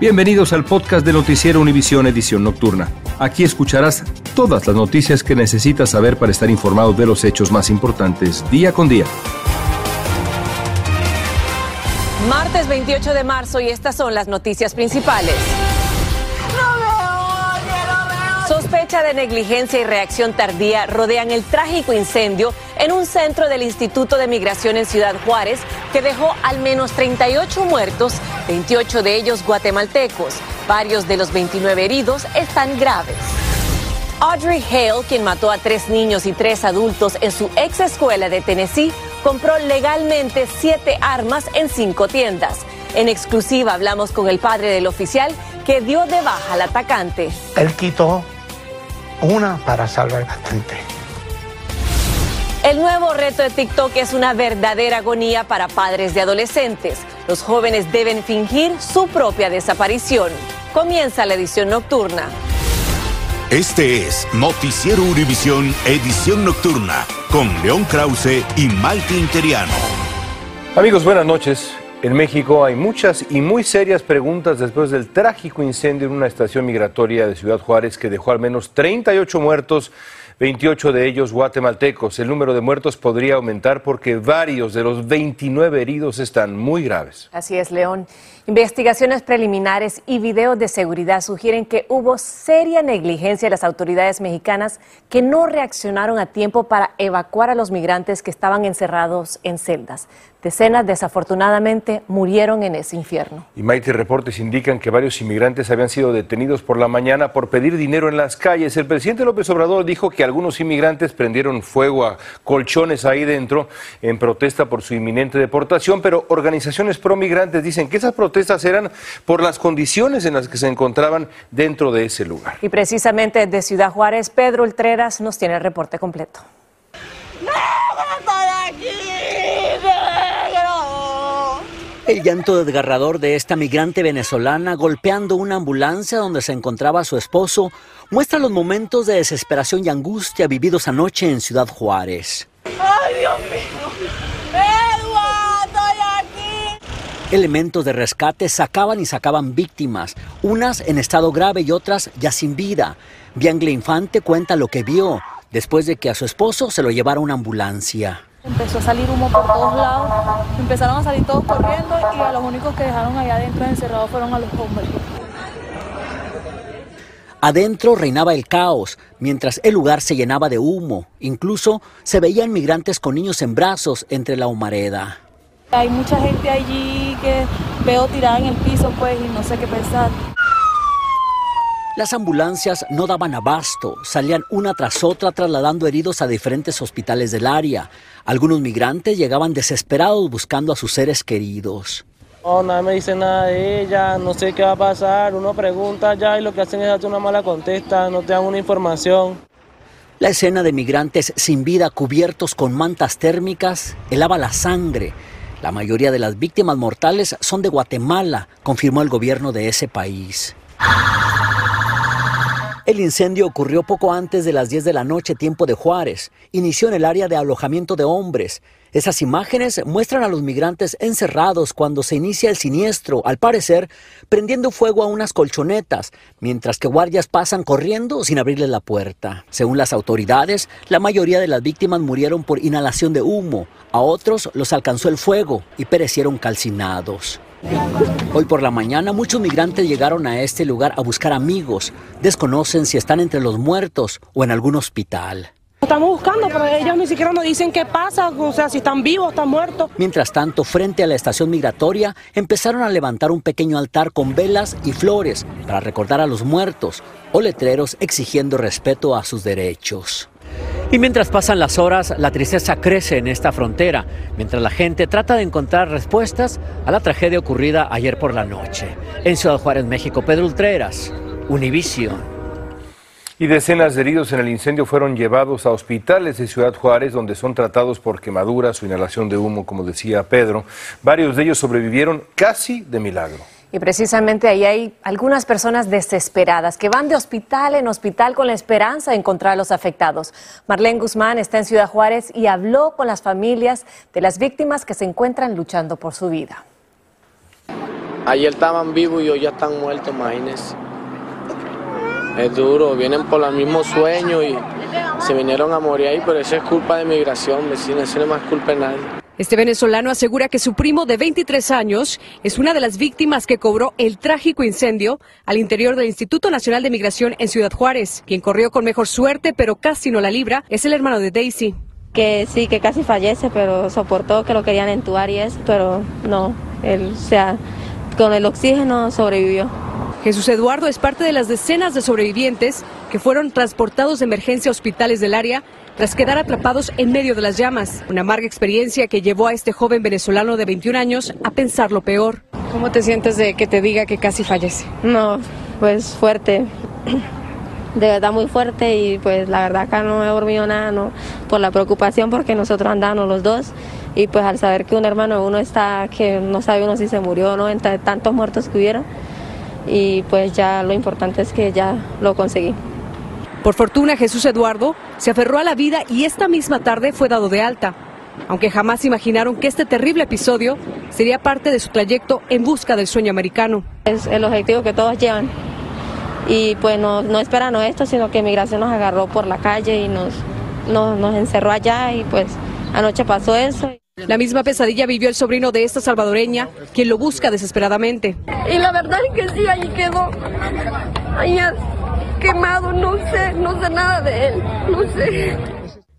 Bienvenidos al podcast de Noticiero Univisión Edición Nocturna. Aquí escucharás todas las noticias que necesitas saber para estar informado de los hechos más importantes día con día. Martes 28 de marzo y estas son las noticias principales. Sospecha de negligencia y reacción tardía rodean el trágico incendio en un centro del Instituto de Migración en Ciudad Juárez que dejó al menos 38 muertos, 28 de ellos guatemaltecos. Varios de los 29 heridos están graves. Audrey Hale, quien mató a tres niños y tres adultos en su ex escuela de Tennessee, compró legalmente siete armas en cinco tiendas. En exclusiva hablamos con el padre del oficial que dio de baja al atacante. Él quitó una para salvar bastante. El nuevo reto de TikTok es una verdadera agonía para padres de adolescentes. Los jóvenes deben fingir su propia desaparición. Comienza la edición nocturna. Este es Noticiero Univisión Edición Nocturna con León Krause y Malte Interiano. Amigos, buenas noches. En México hay muchas y muy serias preguntas después del trágico incendio en una estación migratoria de Ciudad Juárez que dejó al menos 38 muertos, 28 de ellos guatemaltecos. El número de muertos podría aumentar porque varios de los 29 heridos están muy graves. Así es, León. Investigaciones preliminares y videos de seguridad sugieren que hubo seria negligencia de las autoridades mexicanas que no reaccionaron a tiempo para evacuar a los migrantes que estaban encerrados en celdas. Decenas, desafortunadamente, murieron en ese infierno. Y Maite, reportes indican que varios inmigrantes habían sido detenidos por la mañana por pedir dinero en las calles. El presidente López Obrador dijo que algunos inmigrantes prendieron fuego a colchones ahí dentro en protesta por su inminente deportación, pero organizaciones pro migrantes dicen que esas protestas eran por las condiciones en las que se encontraban dentro de ese lugar. Y precisamente desde Ciudad Juárez, Pedro Ultreras nos tiene el reporte completo. El llanto desgarrador de esta migrante venezolana golpeando una ambulancia donde se encontraba su esposo muestra los momentos de desesperación y angustia vividos anoche en Ciudad Juárez. Elementos de rescate sacaban y sacaban víctimas, unas en estado grave y otras ya sin vida. Biangle Infante cuenta lo que vio después de que a su esposo se lo llevara una ambulancia. Empezó a salir humo por todos lados, empezaron a salir todos corriendo y a los únicos que dejaron allá adentro encerrados fueron a los hombres. Adentro reinaba el caos, mientras el lugar se llenaba de humo. Incluso se veían migrantes con niños en brazos entre la humareda. Hay mucha gente allí que veo tirada en el piso, pues, y no sé qué pensar. Las ambulancias no daban abasto, salían una tras otra trasladando heridos a diferentes hospitales del área. Algunos migrantes llegaban desesperados buscando a sus seres queridos. No, nadie me dice nada de ella, no sé qué va a pasar, uno pregunta ya y lo que hacen es darte una mala contesta, no te dan una información. La escena de migrantes sin vida cubiertos con mantas térmicas helaba la sangre. La mayoría de las víctimas mortales son de Guatemala, confirmó el gobierno de ese país. El incendio ocurrió poco antes de las 10 de la noche, tiempo de Juárez. Inició en el área de alojamiento de hombres. Esas imágenes muestran a los migrantes encerrados cuando se inicia el siniestro, al parecer prendiendo fuego a unas colchonetas, mientras que guardias pasan corriendo sin abrirles la puerta. Según las autoridades, la mayoría de las víctimas murieron por inhalación de humo, a otros los alcanzó el fuego y perecieron calcinados. Hoy por la mañana muchos migrantes llegaron a este lugar a buscar amigos. Desconocen si están entre los muertos o en algún hospital. Estamos buscando, pero ellos ni siquiera nos dicen qué pasa, o sea, si están vivos o están muertos. Mientras tanto, frente a la estación migratoria, empezaron a levantar un pequeño altar con velas y flores para recordar a los muertos o letreros exigiendo respeto a sus derechos. Y mientras pasan las horas, la tristeza crece en esta frontera, mientras la gente trata de encontrar respuestas a la tragedia ocurrida ayer por la noche. En Ciudad Juárez, México, Pedro Ultreras, Univision. Y decenas de heridos en el incendio fueron llevados a hospitales de Ciudad Juárez, donde son tratados por quemaduras o inhalación de humo, como decía Pedro. Varios de ellos sobrevivieron casi de milagro. Y precisamente ahí hay algunas personas desesperadas que van de hospital en hospital con la esperanza de encontrar a los afectados. Marlene Guzmán está en Ciudad Juárez y habló con las familias de las víctimas que se encuentran luchando por su vida. Ayer estaban vivos y hoy ya están muertos, imagínense. Es duro, vienen por el mismo sueño y se vinieron a morir ahí, pero eso es culpa de migración, vecina, eso no es más culpa de nadie. Este venezolano asegura que su primo de 23 años es una de las víctimas que cobró el trágico incendio al interior del Instituto Nacional de Migración en Ciudad Juárez. Quien corrió con mejor suerte, pero casi no la libra, es el hermano de Daisy. Que sí, que casi fallece, pero soportó que lo querían entubar y eso, pero no, él, o sea, con el oxígeno sobrevivió. Jesús Eduardo es parte de las decenas de sobrevivientes que fueron transportados de emergencia a hospitales del área tras quedar atrapados en medio de las llamas. Una amarga experiencia que llevó a este joven venezolano de 21 años a pensar lo peor. ¿Cómo te sientes de que te diga que casi fallece? No, pues fuerte. De verdad muy fuerte y pues la verdad acá no he dormido nada, no, por la preocupación porque nosotros andamos los dos y pues al saber que un hermano de uno está, que no sabe uno si se murió o no, entre tantos muertos que hubieron, y pues ya lo importante es que ya lo conseguí. Por fortuna, Jesús Eduardo se aferró a la vida y esta misma tarde fue dado de alta, aunque jamás imaginaron que este terrible episodio sería parte de su trayecto en busca del sueño americano. Es el objetivo que todos llevan y pues no, no esperan esto, sino que migración nos agarró por la calle y nos, nos, nos encerró allá y pues anoche pasó eso. La misma pesadilla vivió el sobrino de esta salvadoreña, quien lo busca desesperadamente. Y la verdad es que sí, ahí quedó. Ahí quemado, no sé, no sé nada de él, no sé.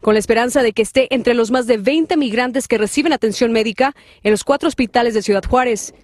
Con la esperanza de que esté entre los más de 20 migrantes que reciben atención médica en los cuatro hospitales de Ciudad Juárez.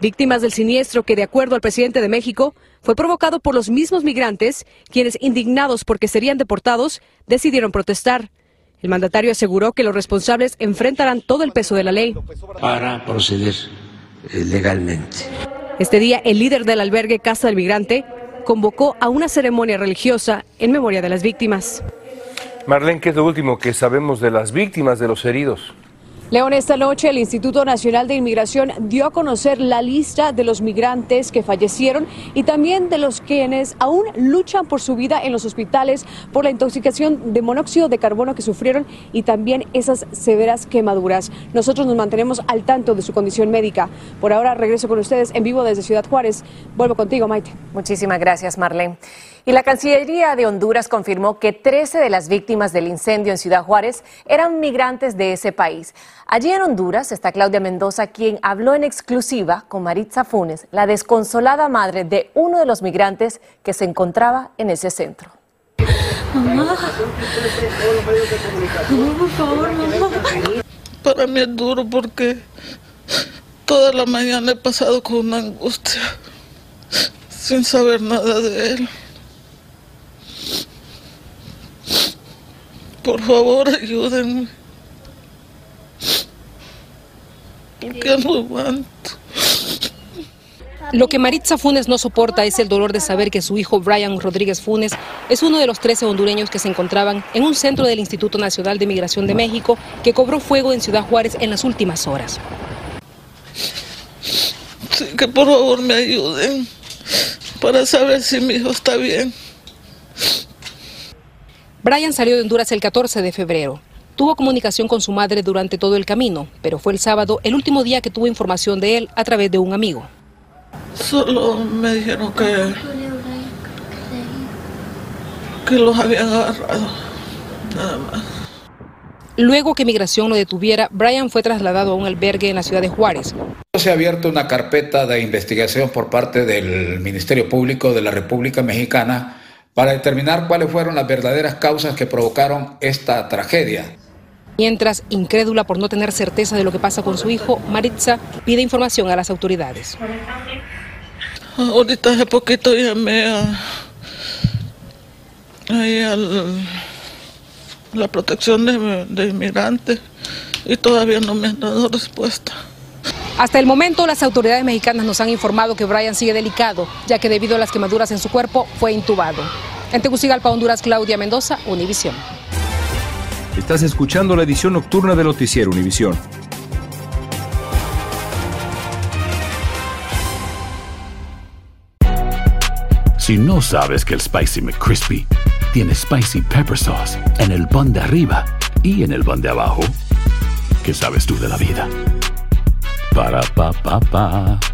Víctimas del siniestro que, de acuerdo al presidente de México, fue provocado por los mismos migrantes, quienes, indignados porque serían deportados, decidieron protestar. El mandatario aseguró que los responsables enfrentarán todo el peso de la ley. Para proceder eh, legalmente. Este día, el líder del albergue Casa del Migrante convocó a una ceremonia religiosa en memoria de las víctimas. Marlene, ¿qué es lo último que sabemos de las víctimas de los heridos? León, esta noche el Instituto Nacional de Inmigración dio a conocer la lista de los migrantes que fallecieron y también de los quienes aún luchan por su vida en los hospitales por la intoxicación de monóxido de carbono que sufrieron y también esas severas quemaduras. Nosotros nos mantenemos al tanto de su condición médica. Por ahora regreso con ustedes en vivo desde Ciudad Juárez. Vuelvo contigo, Maite. Muchísimas gracias, Marlene. Y la Cancillería de Honduras confirmó que 13 de las víctimas del incendio en Ciudad Juárez eran migrantes de ese país. Allí en Honduras está Claudia Mendoza, quien habló en exclusiva con Maritza Funes, la desconsolada madre de uno de los migrantes que se encontraba en ese centro. Mamá. por favor, mamá. Para mí es duro porque toda la mañana he pasado con una angustia sin saber nada de él. Por favor, ayúdenme. Porque no aguanto. Lo que Maritza Funes no soporta es el dolor de saber que su hijo Brian Rodríguez Funes es uno de los 13 hondureños que se encontraban en un centro del Instituto Nacional de Migración de México que cobró fuego en Ciudad Juárez en las últimas horas. Sí, que por favor me ayuden para saber si mi hijo está bien. Brian salió de Honduras el 14 de febrero. Tuvo comunicación con su madre durante todo el camino, pero fue el sábado el último día que tuvo información de él a través de un amigo. Solo me dijeron que, que los habían agarrado, nada más. Luego que migración lo detuviera, Brian fue trasladado a un albergue en la ciudad de Juárez. Se ha abierto una carpeta de investigación por parte del Ministerio Público de la República Mexicana para determinar cuáles fueron las verdaderas causas que provocaron esta tragedia. Mientras, incrédula por no tener certeza de lo que pasa con su hijo, Maritza pide información a las autoridades. Ahorita hace poquito llamé a, a la protección de, de inmigrantes y todavía no me han dado respuesta. Hasta el momento, las autoridades mexicanas nos han informado que Brian sigue delicado, ya que debido a las quemaduras en su cuerpo fue intubado. En Tegucigalpa, Honduras, Claudia Mendoza, Univisión. Estás escuchando la edición nocturna de Noticiero Univisión. Si no sabes que el Spicy McCrispy tiene Spicy Pepper Sauce en el pan de arriba y en el pan de abajo, ¿qué sabes tú de la vida? Para, pa, pa, pa.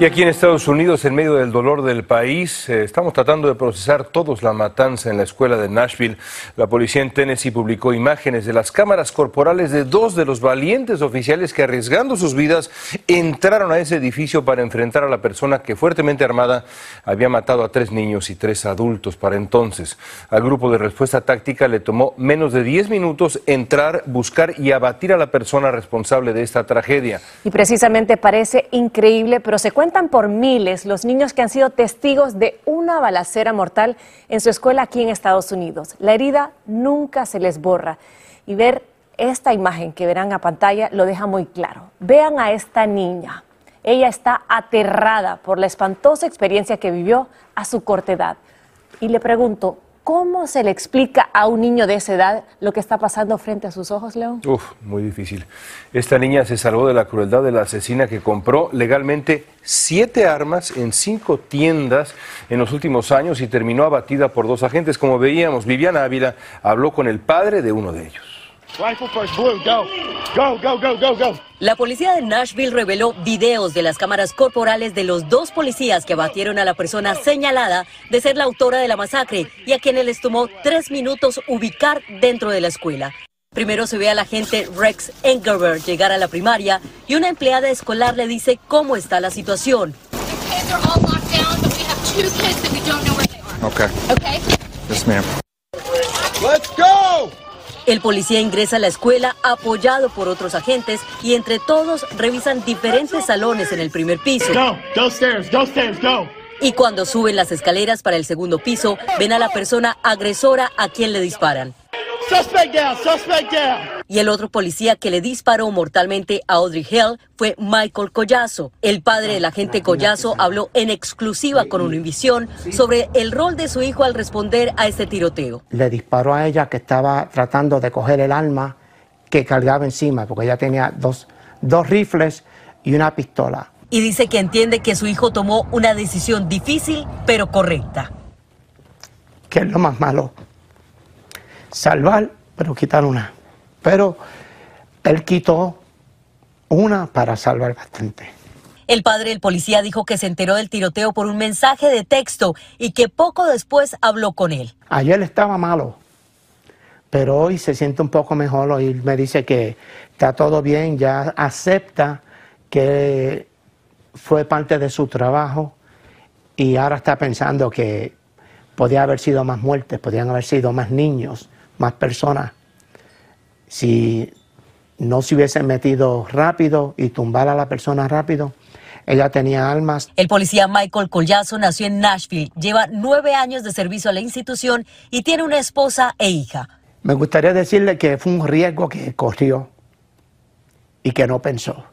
Y aquí en Estados Unidos, en medio del dolor del país, eh, estamos tratando de procesar todos la matanza en la escuela de Nashville. La policía en Tennessee publicó imágenes de las cámaras corporales de dos de los valientes oficiales que arriesgando sus vidas entraron a ese edificio para enfrentar a la persona que fuertemente armada había matado a tres niños y tres adultos para entonces. Al grupo de respuesta táctica le tomó menos de 10 minutos entrar, buscar y abatir a la persona responsable de esta tragedia. Y precisamente parece increíble, pero se cuenta Cuentan por miles los niños que han sido testigos de una balacera mortal en su escuela aquí en Estados Unidos. La herida nunca se les borra. Y ver esta imagen que verán a pantalla lo deja muy claro. Vean a esta niña. Ella está aterrada por la espantosa experiencia que vivió a su corta edad. Y le pregunto, ¿Cómo se le explica a un niño de esa edad lo que está pasando frente a sus ojos, León? Uf, muy difícil. Esta niña se salvó de la crueldad de la asesina que compró legalmente siete armas en cinco tiendas en los últimos años y terminó abatida por dos agentes. Como veíamos, Viviana Ávila habló con el padre de uno de ellos. La policía de Nashville reveló videos de las cámaras corporales de los dos policías que abatieron a la persona señalada de ser la autora de la masacre y a quienes les tomó tres minutos ubicar dentro de la escuela. Primero se ve al agente Rex Engelberg llegar a la primaria y una empleada escolar le dice cómo está la situación. Okay. Okay. Yes, ma'am. Let's go. El policía ingresa a la escuela apoyado por otros agentes y entre todos revisan diferentes salones en el primer piso. Y cuando suben las escaleras para el segundo piso, ven a la persona agresora a quien le disparan. Y el otro policía que le disparó mortalmente a Audrey Hell fue Michael Collazo. El padre del agente Collazo habló en exclusiva con Univisión sobre el rol de su hijo al responder a este tiroteo. Le disparó a ella que estaba tratando de coger el arma que cargaba encima, porque ella tenía dos, dos rifles y una pistola. Y dice que entiende que su hijo tomó una decisión difícil, pero correcta. ¿Qué es lo más malo? Salvar, pero quitar una. Pero él quitó una para salvar bastante. El padre del policía dijo que se enteró del tiroteo por un mensaje de texto y que poco después habló con él. Ayer estaba malo, pero hoy se siente un poco mejor. y me dice que está todo bien, ya acepta que fue parte de su trabajo y ahora está pensando que podía haber sido más muertes, podían haber sido más niños, más personas. Si no se hubiesen metido rápido y tumbar a la persona rápido, ella tenía almas. El policía Michael Collazo nació en Nashville, lleva nueve años de servicio a la institución y tiene una esposa e hija. Me gustaría decirle que fue un riesgo que corrió y que no pensó.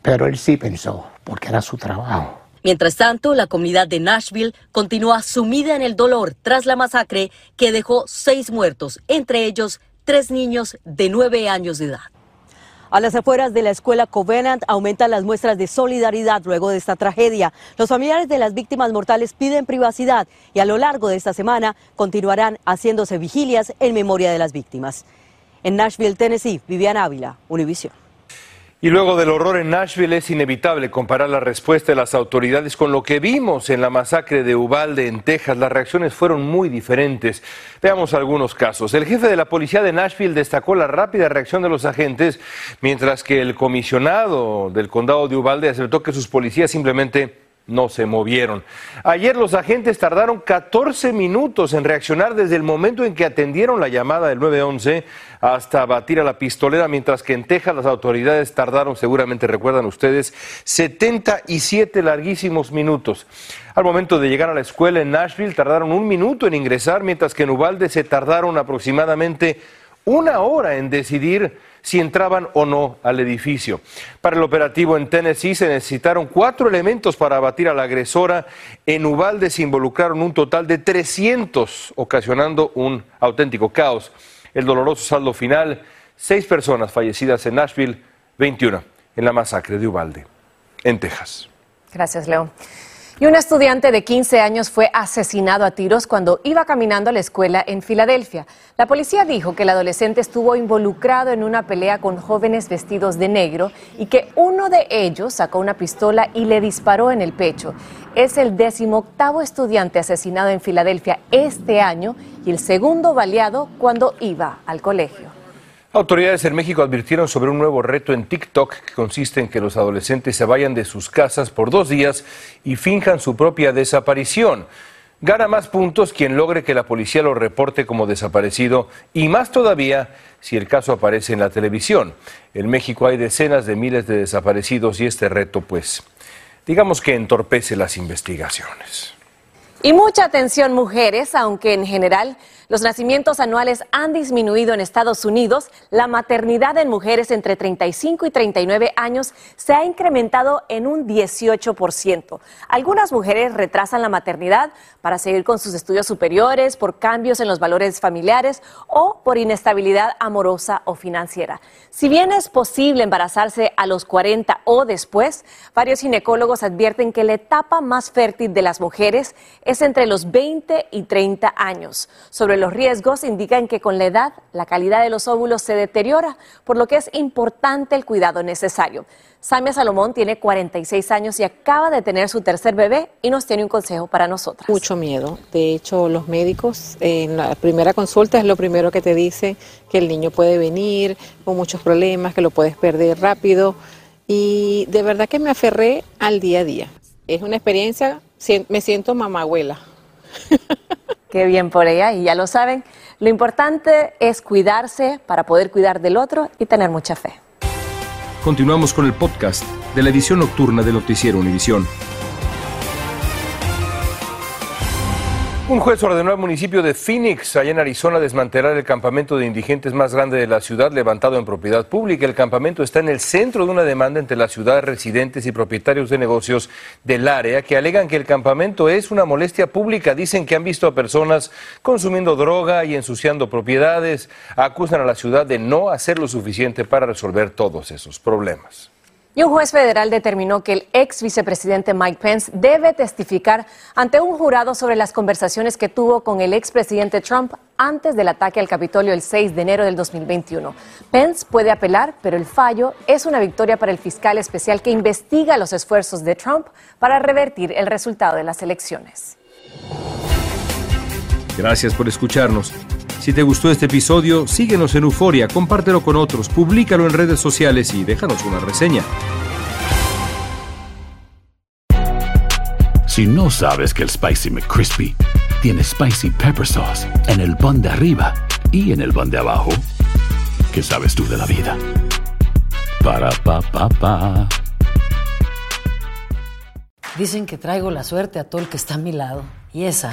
Pero él sí pensó, porque era su trabajo. Mientras tanto, la comunidad de Nashville continúa sumida en el dolor tras la masacre que dejó seis muertos, entre ellos tres niños de nueve años de edad. A las afueras de la escuela Covenant aumentan las muestras de solidaridad luego de esta tragedia. Los familiares de las víctimas mortales piden privacidad y a lo largo de esta semana continuarán haciéndose vigilias en memoria de las víctimas. En Nashville, Tennessee, Viviana Ávila, Univision. Y luego del horror en Nashville es inevitable comparar la respuesta de las autoridades con lo que vimos en la masacre de Uvalde en Texas. Las reacciones fueron muy diferentes. Veamos algunos casos. El jefe de la policía de Nashville destacó la rápida reacción de los agentes, mientras que el comisionado del condado de Uvalde aceptó que sus policías simplemente no se movieron. Ayer los agentes tardaron 14 minutos en reaccionar desde el momento en que atendieron la llamada del 911 hasta batir a la pistolera, mientras que en Texas las autoridades tardaron, seguramente recuerdan ustedes, 77 larguísimos minutos. Al momento de llegar a la escuela en Nashville tardaron un minuto en ingresar, mientras que en Uvalde se tardaron aproximadamente una hora en decidir si entraban o no al edificio. Para el operativo en Tennessee se necesitaron cuatro elementos para abatir a la agresora. En Uvalde se involucraron un total de 300, ocasionando un auténtico caos. El doloroso saldo final, seis personas fallecidas en Nashville, 21 en la masacre de Uvalde, en Texas. Gracias, León. Y un estudiante de 15 años fue asesinado a tiros cuando iba caminando a la escuela en Filadelfia. La policía dijo que el adolescente estuvo involucrado en una pelea con jóvenes vestidos de negro y que uno de ellos sacó una pistola y le disparó en el pecho. Es el decimoctavo estudiante asesinado en Filadelfia este año y el segundo baleado cuando iba al colegio. Autoridades en México advirtieron sobre un nuevo reto en TikTok que consiste en que los adolescentes se vayan de sus casas por dos días y finjan su propia desaparición. Gana más puntos quien logre que la policía lo reporte como desaparecido y más todavía si el caso aparece en la televisión. En México hay decenas de miles de desaparecidos y este reto pues digamos que entorpece las investigaciones. Y mucha atención mujeres, aunque en general los nacimientos anuales han disminuido en Estados Unidos. La maternidad en mujeres entre 35 y 39 años se ha incrementado en un 18%. Algunas mujeres retrasan la maternidad para seguir con sus estudios superiores, por cambios en los valores familiares o por inestabilidad amorosa o financiera. Si bien es posible embarazarse a los 40 o después, varios ginecólogos advierten que la etapa más fértil de las mujeres es entre los 20 y 30 años. Sobre los riesgos indican que con la edad la calidad de los óvulos se deteriora, por lo que es importante el cuidado necesario. Samia Salomón tiene 46 años y acaba de tener su tercer bebé y nos tiene un consejo para nosotras. Mucho miedo. De hecho, los médicos en la primera consulta es lo primero que te dice que el niño puede venir con muchos problemas, que lo puedes perder rápido. Y de verdad que me aferré al día a día. Es una experiencia, me siento mamá abuela. Qué bien por ella y ya lo saben, lo importante es cuidarse para poder cuidar del otro y tener mucha fe. Continuamos con el podcast de la edición nocturna de Noticiero Univisión. Un juez ordenó al municipio de Phoenix, allá en Arizona, desmantelar el campamento de indigentes más grande de la ciudad, levantado en propiedad pública. El campamento está en el centro de una demanda entre la ciudad, residentes y propietarios de negocios del área, que alegan que el campamento es una molestia pública. Dicen que han visto a personas consumiendo droga y ensuciando propiedades. Acusan a la ciudad de no hacer lo suficiente para resolver todos esos problemas. Y un juez federal determinó que el ex vicepresidente Mike Pence debe testificar ante un jurado sobre las conversaciones que tuvo con el expresidente Trump antes del ataque al Capitolio el 6 de enero del 2021. Pence puede apelar, pero el fallo es una victoria para el fiscal especial que investiga los esfuerzos de Trump para revertir el resultado de las elecciones. Gracias por escucharnos. Si te gustó este episodio, síguenos en Euforia, compártelo con otros, públicalo en redes sociales y déjanos una reseña. Si no sabes que el Spicy McCrispy tiene Spicy Pepper Sauce en el pan de arriba y en el pan de abajo, ¿qué sabes tú de la vida? Para, pa, pa, pa. Dicen que traigo la suerte a todo el que está a mi lado. Y esa